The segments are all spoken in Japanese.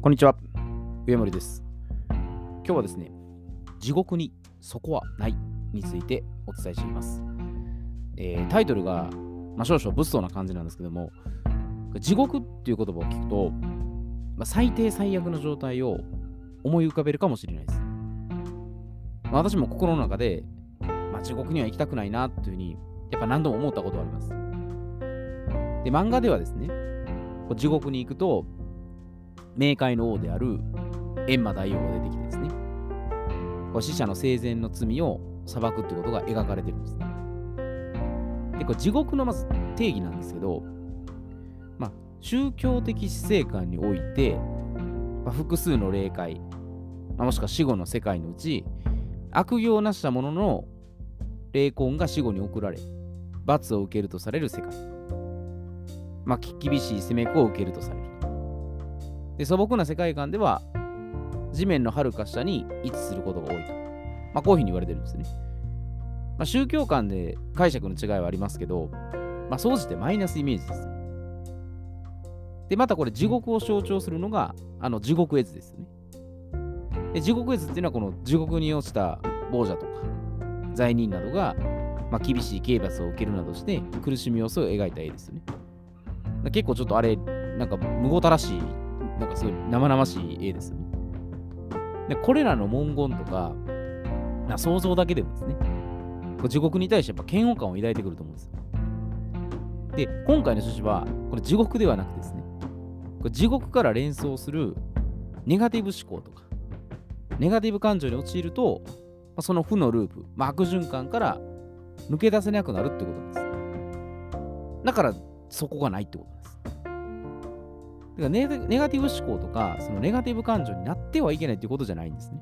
こんにちは。上森です。今日はですね、地獄にそこはないについてお伝えしています。えータイトルが、まあ、少々物騒な感じなんですけども、地獄っていう言葉を聞くと、まあ、最低最悪の状態を思い浮かべるかもしれないです。まあ私も心の中で、まあ、地獄には行きたくないなっていうふうに、やっぱ何度も思ったことがあります。で、漫画ではですね、地獄に行くと、冥界の王である閻魔大王が出てきてですね、こう死者の生前の罪を裁くってことが描かれてるんですね。で、これ地獄のまず定義なんですけど、まあ、宗教的死生観において、まあ、複数の霊界、まあもしくは死後の世界のうち、悪行をなした者の霊魂が死後に送られ、罰を受けるとされる世界。まあ、厳しい責め子を受けるとされる。で素朴な世界観では地面の遥か下に位置することが多いと。まあ、こういうふうに言われてるんですね。まあ、宗教観で解釈の違いはありますけど、まあ、総じてマイナスイメージです。で、またこれ地獄を象徴するのが、あの地獄絵図ですよね。で地獄絵図っていうのはこの地獄に落ちた亡者とか罪人などが、まあ、厳しい刑罰を受けるなどして苦しみ様子を描いた絵ですよね。結構ちょっとあれ、なんかむごたらしいなんかすごい生々しい絵ですよね。で、これらの文言とか、な想像だけでもですね、地獄に対してやっぱ嫌悪感を抱いてくると思うんですよ。で、今回の趣旨は、これ地獄ではなくてですね、これ地獄から連想するネガティブ思考とか、ネガティブ感情に陥ると、その負のループ、まあ、悪循環から抜け出せなくなるってことなんです。だから、そこがないってことなんです。だからネガティブ思考とか、そのネガティブ感情になってはいけないっていうことじゃないんですね。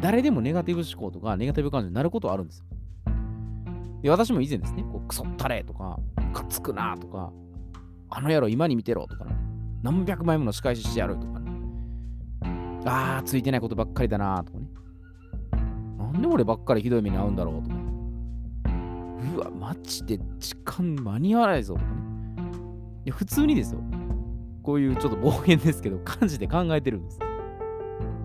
誰でもネガティブ思考とかネガティブ感情になることはあるんですよ。で私も以前ですね、こうクソったれとか、かっつくなとか、あの野郎今に見てろとか、ね、何百枚もの仕返ししてやるとか、ね、あー、ついてないことばっかりだなとかね。なんで俺ばっかりひどい目に遭うんだろうとか。うわ、マジで時間間に合わないぞとかね。いや普通にですよ。こういうちょっと暴言ですけど、感じて考えてるんです。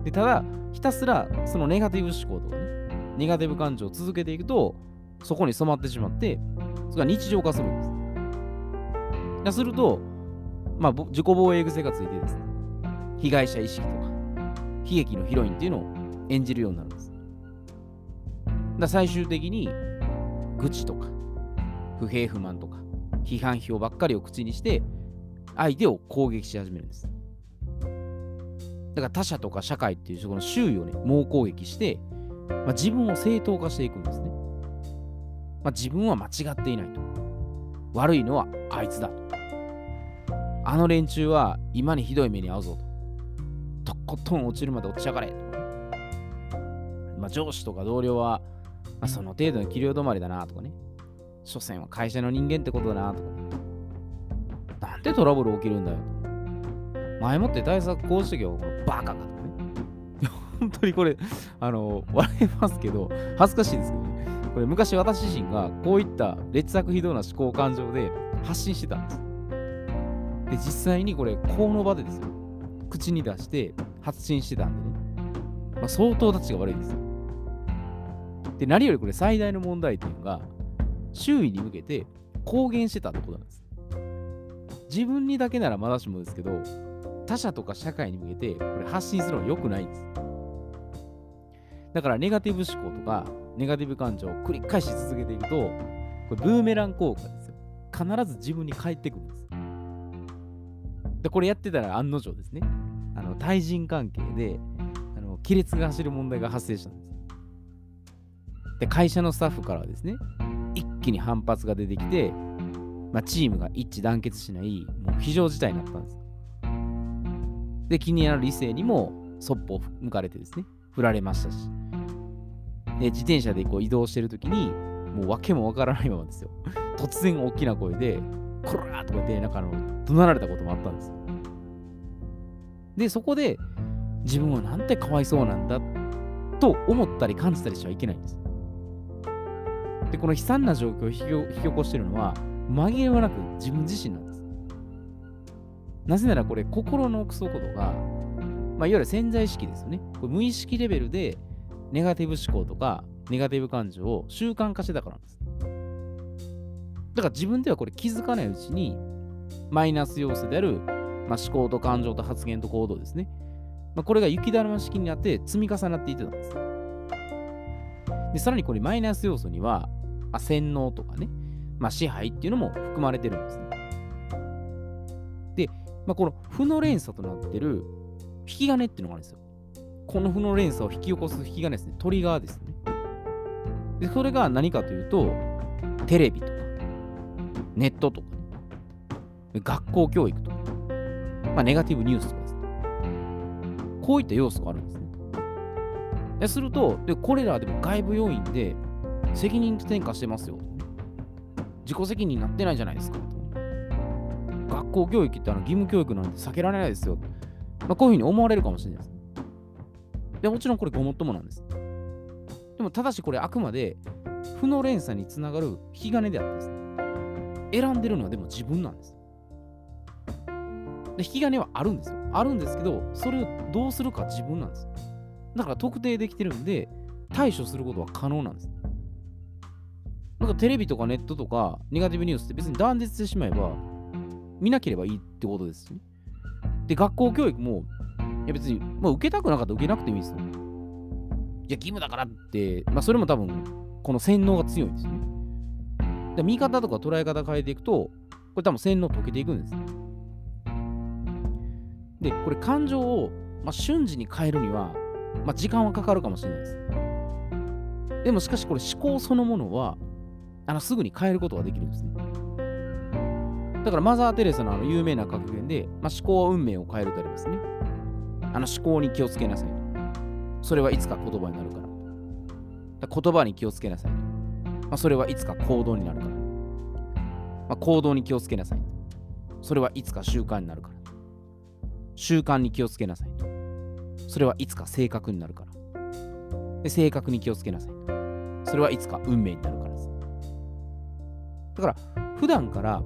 で、ただ、ひたすらそのネガティブ思考とかね、ネガティブ感情を続けていくと、そこに染まってしまって、それが日常化するんです。だすると、まあ、自己防衛癖がついてですね、被害者意識とか、悲劇のヒロインっていうのを演じるようになるんです。だ最終的に、愚痴とか、不平不満とか、批判票ばっかりを口にして、相手を攻撃し始めるんです。だから他者とか社会っていうそこの周囲をね、猛攻撃して、まあ、自分を正当化していくんですね。まあ、自分は間違っていないと。悪いのはあいつだと。あの連中は今にひどい目に遭うぞと。とことん落ちるまで落ちやがれと、まあ、上司とか同僚は、まあ、その程度の器量止まりだなとかね。所詮は会社の人間ってことだなとか。なんでトラブル起きるんだよ。前もって対策こうしてけよ、バカがとかね。本当にこれ、あの、笑いますけど、恥ずかしいですけどね。これ昔私自身がこういった劣悪非道な思考感情で発信してたんです。で、実際にこれ、この場でですよ。口に出して発信してたんでね。まあ、相当たちが悪いですよ。で、何よりこれ最大の問題点が、周囲に向けて公言してたってことなんです。自分にだけならまだしもですけど、他者とか社会に向けてこれ発信するのは良くないんです。だからネガティブ思考とかネガティブ感情を繰り返し続けていくと、これブーメラン効果ですよ。必ず自分に返ってくるんです。で、これやってたら案の定ですね。あの対人関係であの亀裂が走る問題が発生したんです。で、会社のスタッフからはですね、一気に反発が出てきて、まあ、チームが一致団結しない、もう非常事態になったんです。で、気になる理性にもそっぽを向かれてですね、振られましたし。で、自転車でこう移動してるときに、もう訳もわからないままですよ。突然大きな声で、こらーとか言って、なんかの、怒鳴られたこともあったんですよ。で、そこで、自分はなんてかわいそうなんだと思ったり感じたりしてはいけないんです。で、この悲惨な状況を引き引き起こしているのは、紛れもなく自分自身なんです。なぜならこれ、心の奥底度が、まあ、いわゆる潜在意識ですよね。これ無意識レベルで、ネガティブ思考とか、ネガティブ感情を習慣化してたからなんです。だから自分ではこれ気づかないうちに、マイナス要素である、まあ、思考と感情と発言と行動ですね。まあ、これが雪だるま式になって積み重なっていってたんです。で、さらにこれマイナス要素には、あ、洗脳とかね、まあ、支配っていうのも含まれてるんですね。で、まあ、この負の連鎖となってる引き金っていうのがあるんですよ。この負の連鎖を引き起こす引き金ですね。トリガーですね。で、それが何かというと、テレビとか、ネットとか、学校教育とか、まあ、ネガティブニュースとかですね。こういった要素があるんですね。ですると、でこれらでも外部要因で責任転嫁してますよ。自己責任になってないじゃないですか。学校教育ってあの義務教育なんて避けられないですよ。まあ、こういうふうに思われるかもしれないです。でもちろんこれごもっともなんです。でもただしこれあくまで負の連鎖につながる引き金であってです、選んでるのはでも自分なんです。で引き金はあるんですよ。あるんですけど、それをどうするか自分なんです。だから特定できてるんで、対処することは可能なんです。なんかテレビとかネットとかネガティブニュースって別に断絶してしまえば見なければいいってことですしね。で、学校教育も、いや別に、まあ、受けたくなかったら受けなくてもいいですよ。いや、義務だからって、まあそれも多分、この洗脳が強いんですよね。で見方とか捉え方変えていくと、これ多分洗脳解けていくんです。ねで、これ感情を、まあ、瞬時に変えるには、まあ、時間はかかるかもしれないです。でもしかしこれ思考そのものは、あのすぐに変えることができるんですね。だからマザー・テレサのあの有名な格言で、まあ、思考は運命を変えるとありますね。あの思考に気をつけなさいと。それはいつか言葉になるから。から言葉に気をつけなさいと。まあ、それはいつか行動になるから。まあ、行動に気をつけなさい。それはいつか習慣になるから。習慣に気をつけなさい。それはいつか性格になるから。で、性格に気をつけなさい。それはいつか運命になるから。だから、普段から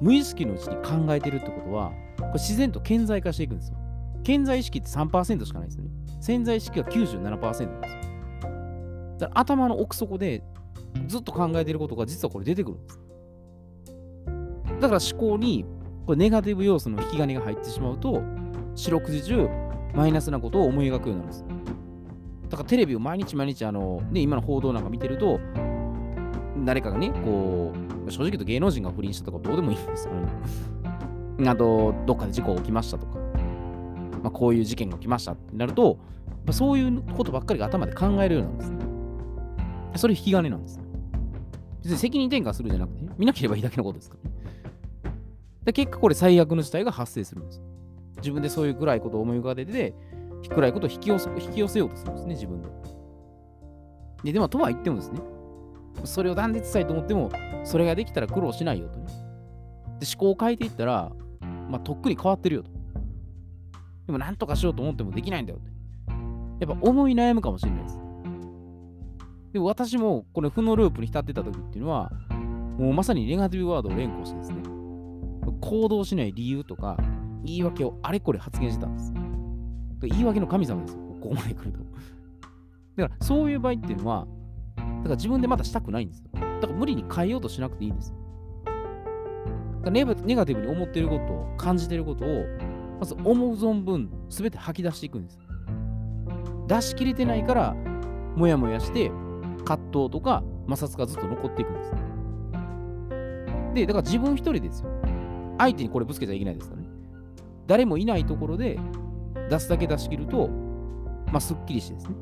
無意識のうちに考えてるってことは、これ自然と顕在化していくんですよ。顕在意識って3%しかないですよね。潜在意識は97%なんですよ。だから頭の奥底でずっと考えてることが実はこれ出てくるんです。だから思考にこれネガティブ要素の引き金が入ってしまうと、四六時中マイナスなことを思い描くようになるんです。だからテレビを毎日毎日あの、ね、今の報道なんか見てると、誰かがね、こう、正直言うと芸能人が不倫したとかどうでもいいんですよ、ね。あと、どっかで事故が起きましたとか、まあ、こういう事件が起きましたってなると、まあ、そういうことばっかりが頭で考えるようなんですね。それ引き金なんです。別に責任転嫁するじゃなくて、見なければいいだけのことですからね。で結果これ最悪の事態が発生するんです。自分でそういう暗いことを思い浮かべて、暗いことを引き寄せ引き寄せようとするんですね、自分で。ででも、とは言ってもですね、それを断絶したいと思っても、それができたら苦労しないよとね。で、思考を変えていったら、まあ、とっくに変わってるよと。でも、なんとかしようと思ってもできないんだよって。やっぱ思い悩むかもしれないです。でも私もこの負のループに浸ってた時っていうのは、もうまさにネガティブワードを連呼してですね、行動しない理由とか、言い訳をあれこれ発言してたんです。言い訳の神様ですよ、ここまで来ると。だからそういう場合っていうのは、だから自分でまだしたくないんですよ。だから無理に変えようとしなくていいんです。ネガティブに思っていることを、感じてることを、まず思う存分、すべて吐き出していくんです。出し切れてないから、もやもやして、葛藤とか摩擦がずっと残っていくんです。で、だから自分一人ですよ。相手にこれぶつけちゃいけないですからね。誰もいないところで出すだけ出し切ると、まあ、すっきりしてですね。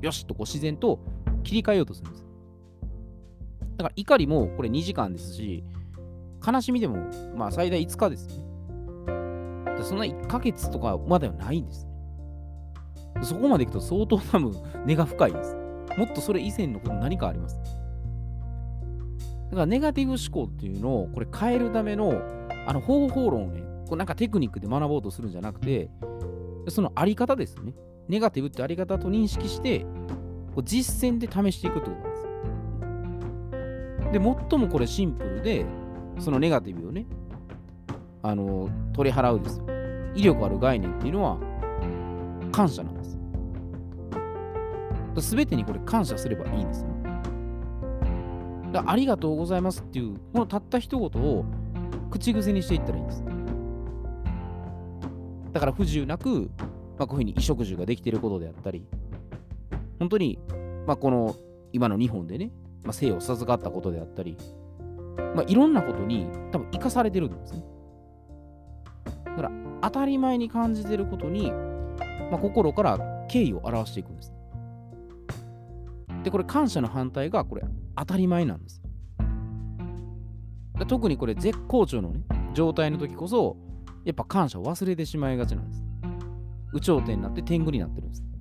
よしとこう自然と切り替えようとするんです。だから怒りもこれ2時間ですし、悲しみでもまあ最大5日ですね。そんな1ヶ月とかまではないんです。ねそこまでいくと相当多分根が深いです。もっとそれ以前のこと何かあります。だからネガティブ思考っていうのをこれ変えるためのあの方法論をね、こうなんかテクニックで学ぼうとするんじゃなくて、そのあり方ですね。ネガティブってあり方と認識して、こう実践で試していくってことなんです。で、最もこれシンプルで、そのネガティブをね、あの取り払うですよ。威力ある概念っていうのは感謝なんです。すべてにこれ感謝すればいいんですよ、だありがとうございますっていう、このたった一言を口癖にしていったらいいんです。だから不自由なく、まあ、こういうふうに衣食住ができていることであったり、本当に、まあ、この今の日本でね、まあ、生を授かったことであったり、まあ、いろんなことに多分生かされてるんですね。だから当たり前に感じてることに、まあ、心から敬意を表していくんです。で、これ感謝の反対がこれ当たり前なんです。特にこれ絶好調のね、状態の時こそ、やっぱ感謝を忘れてしまいがちなんです。有頂天になって天狗になってるんです。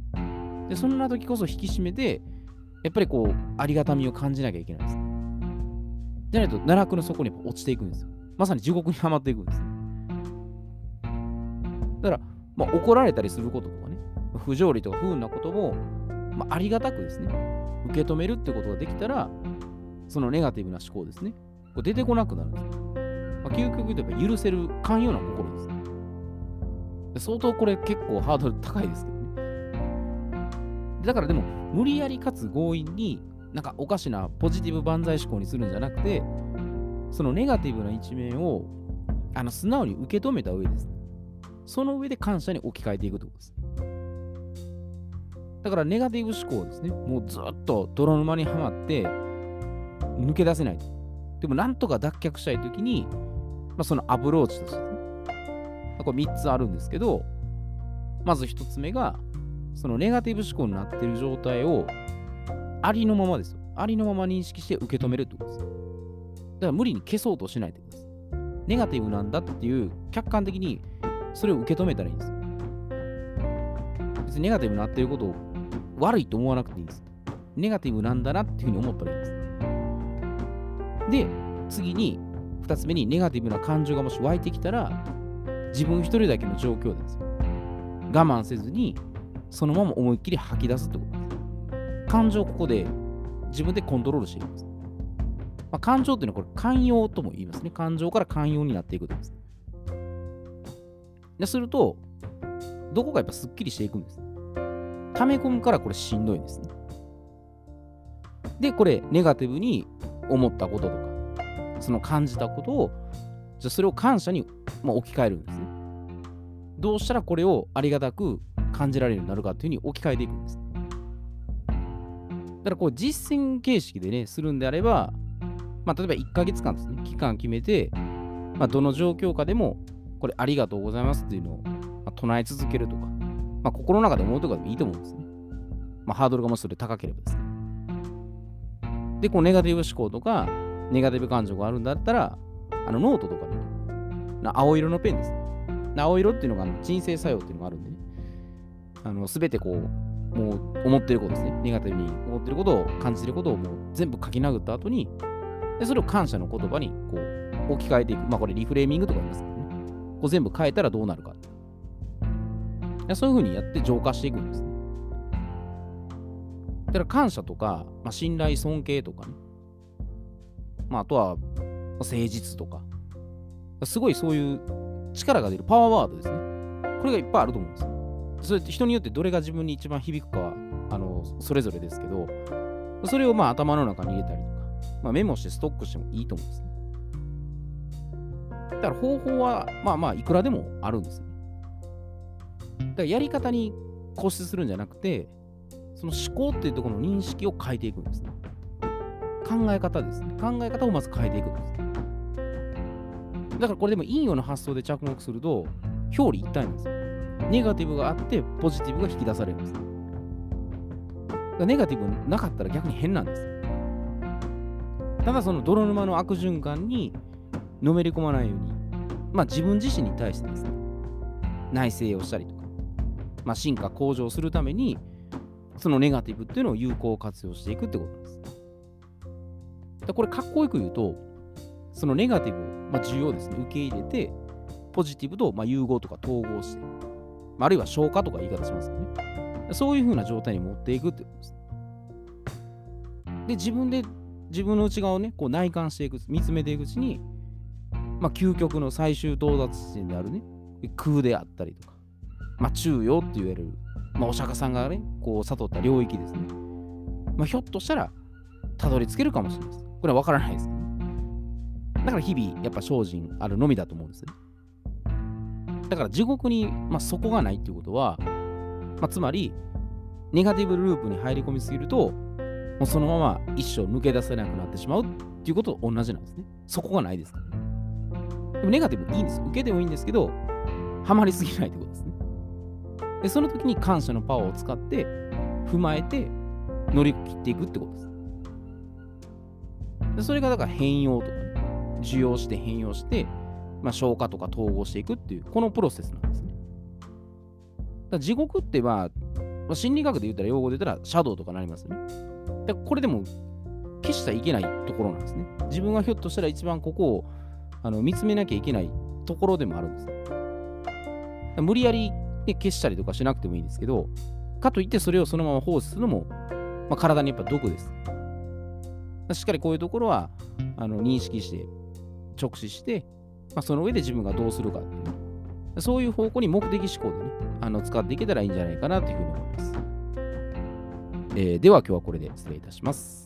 で、そんな時こそ引き締めて、やっぱりこう、ありがたみを感じなきゃいけないんです。じゃないと、奈落の底に落ちていくんですよ。まさに地獄にはまっていくんです。だから、まあ、怒られたりすることとかね、不条理とか不運なことも、まあ、ありがたくですね、受け止めるってことができたら、そのネガティブな思考ですね、これ出てこなくなるんですよ。まあ、究極言うとやっぱ許せる寛容な心です。相当これ結構ハードル高いですけど。だからでも、無理やりかつ強引に、なんかおかしなポジティブ万歳思考にするんじゃなくて、そのネガティブな一面をあの素直に受け止めた上です、その上で感謝に置き換えていくってことです。だからネガティブ思考ですね。もうずっと泥沼にはまって抜け出せない。でもなんとか脱却したいときに、まあ、そのアプローチとしてですね。これ3つあるんですけど、まず1つ目が、そのネガティブ思考になっている状態をありのままですよ。ありのまま認識して受け止めるってことです。だから無理に消そうとしないってことです。ネガティブなんだっていう客観的にそれを受け止めたらいいんです。別にネガティブになっていることを悪いと思わなくていいんです。ネガティブなんだなっていうふうに思ったらいいんです。で、次に、2つ目にネガティブな感情がもし湧いてきたら、自分一人だけの状況ですよ。我慢せずに、そのまま思いっきり吐き出すってことです。感情をここで自分でコントロールしていきます。まあ、感情っていうのはこれ寛容とも言いますね。感情から寛容になっていくとです。ですると、どこかやっぱすっきりしていくんです。溜め込むからこれしんどいんですね。で、これ、ネガティブに思ったこととか、その感じたことを、じゃそれを感謝に、まあ、置き換えるんですね。どうしたらこれをありがたく感じられるようになるかっていうふうに置き換えていくんです。だからこう実践形式でね、するんであれば、まあ、例えば1ヶ月間ですね、期間決めて、まあ、どの状況下でもこれありがとうございますっていうのを、ま唱え続けるとか、まあ、心の中で思うとかでもいいと思うんですね。まあ、ハードルがもしそれ高ければですね。で、こうネガティブ思考とか、ネガティブ感情があるんだったら、あのノートとかに、ね、青色のペンです、ね。青色っていうのがあの鎮静作用っていうのがあるんでね。あの、すべてこう、もう思ってることですね。ネガティブに思ってることを感じてることをもう全部書き殴った後に、でそれを感謝の言葉にこう置き換えていく。まあこれリフレーミングとか言いますけどね。こう全部変えたらどうなるか。そういうふうにやって浄化していくんですね。だから感謝とか、まあ、信頼、尊敬とかね。まあ、あとは、誠実とか。すごいそういう力が出るパワーワードですね。これがいっぱいあると思うんですよ。それって人によってどれが自分に一番響くかは、あの、それぞれですけど、それをまあ頭の中に入れたりとか、まあ、メモしてストックしてもいいと思うんですね。だから方法は、まあまあ、いくらでもあるんですね。だからやり方に固執するんじゃなくて、その思考っていうところの認識を変えていくんですね。考え方ですね。考え方をまず変えていくんです。だからこれでも陰陽の発想で着目すると、表裏一体なんですよ。ネガティブがあって、ポジティブが引き出されるんです。ネガティブなかったら逆に変なんです。ただその泥沼の悪循環にのめり込まないように、まあ自分自身に対してですね、内省をしたりとか、まあ進化向上するために、そのネガティブっていうのを有効活用していくってことです。でこれかっこよく言うと、そのネガティブ、まあ、重要ですね、受け入れて、ポジティブとまあ融合とか統合して、あるいは消化とか言い方しますよね。そういう風な状態に持っていくってことです。で、自分で自分の内側をね、こう内観していく、見つめていくうちに、まあ、究極の最終到達地点であるね、空であったりとか、まあ、中央って言われる、まあ、お釈迦さんがね、こう悟った領域ですね。まあ、ひょっとしたら、たどり着けるかもしれないです。これは分からないですけど、だから日々、やっぱ精進あるのみだと思うんですね。だから地獄に、まあ、底がないっていうことは、まあ、つまり、ネガティブループに入り込みすぎると、もうそのまま一生抜け出せなくなってしまうっていうことと同じなんですね。そこがないですから、ね。でもネガティブいいんです。受けてもいいんですけど、ハマりすぎないってことですね。で、その時に感謝のパワーを使って、踏まえて乗り切っていくってことです。でそれがだから変容とかね、受容して変容して、まあ、消化とか統合していくっていう、このプロセスなんですね。だ地獄ってまあ、まあ、心理学で言ったら、用語で言ったら、シャドウとかなりますよね。でこれでも消しちゃいけないところなんですね。自分がひょっとしたら一番ここをあの見つめなきゃいけないところでもあるんです。無理やり、ね、消したりとかしなくてもいいんですけど、かといってそれをそのまま放置するのも、まあ、体にやっぱ毒です。しっかりこういうところはあの認識して、直視して、まあ、その上で自分がどうするかっていう、そういう方向に目的思考でね、あの使っていけたらいいんじゃないかなというふうに思います。えー、では今日はこれで失礼いたします。